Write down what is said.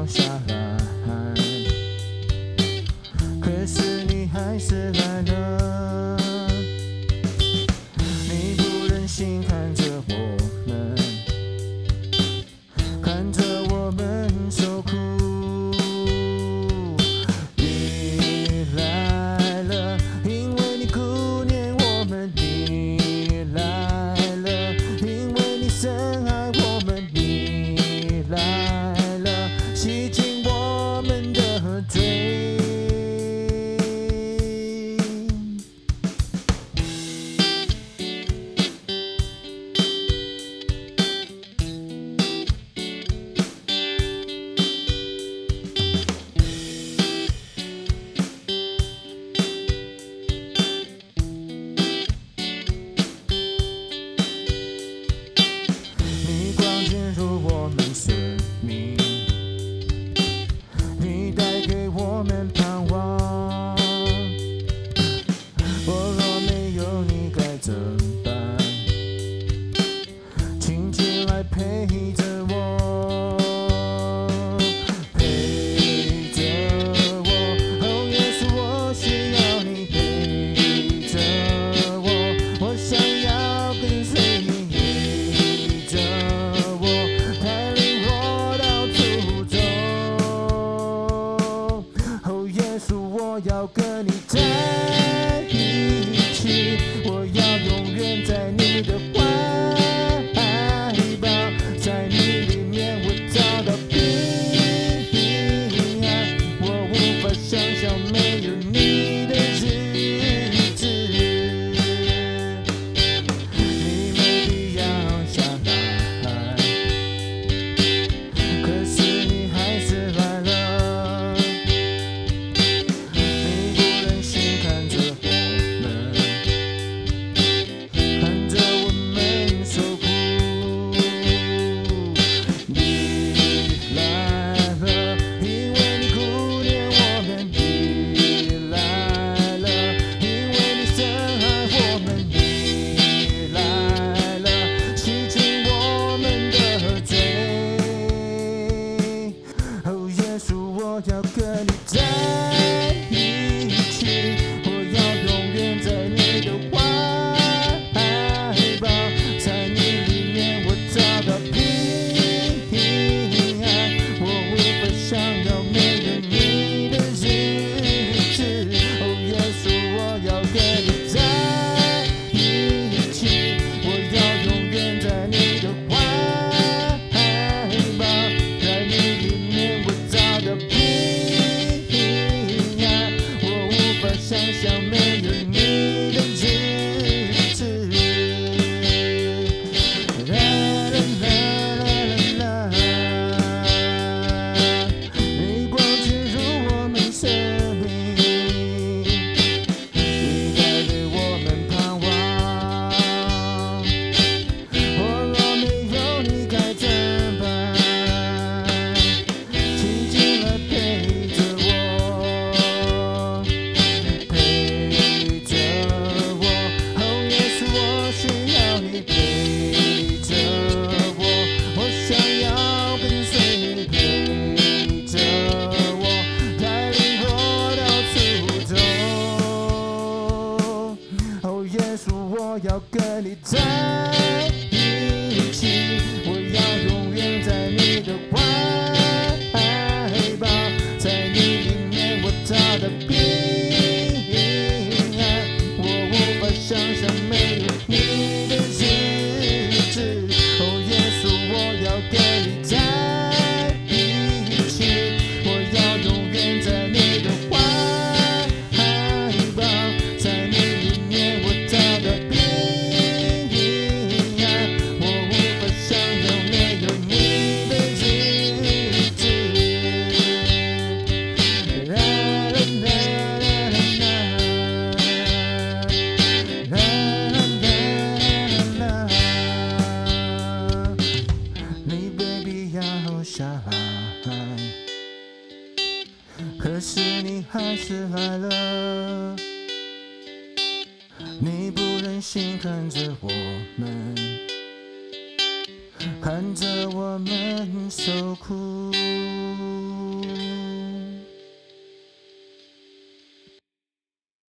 hermosa. 陪着我。陪着我哦耶稣我需要你陪着我我想要跟随你陪着我带领我到处走哦耶稣我要跟你。love you too. 可是你还是来了？你不忍心看着我们看着我们受苦。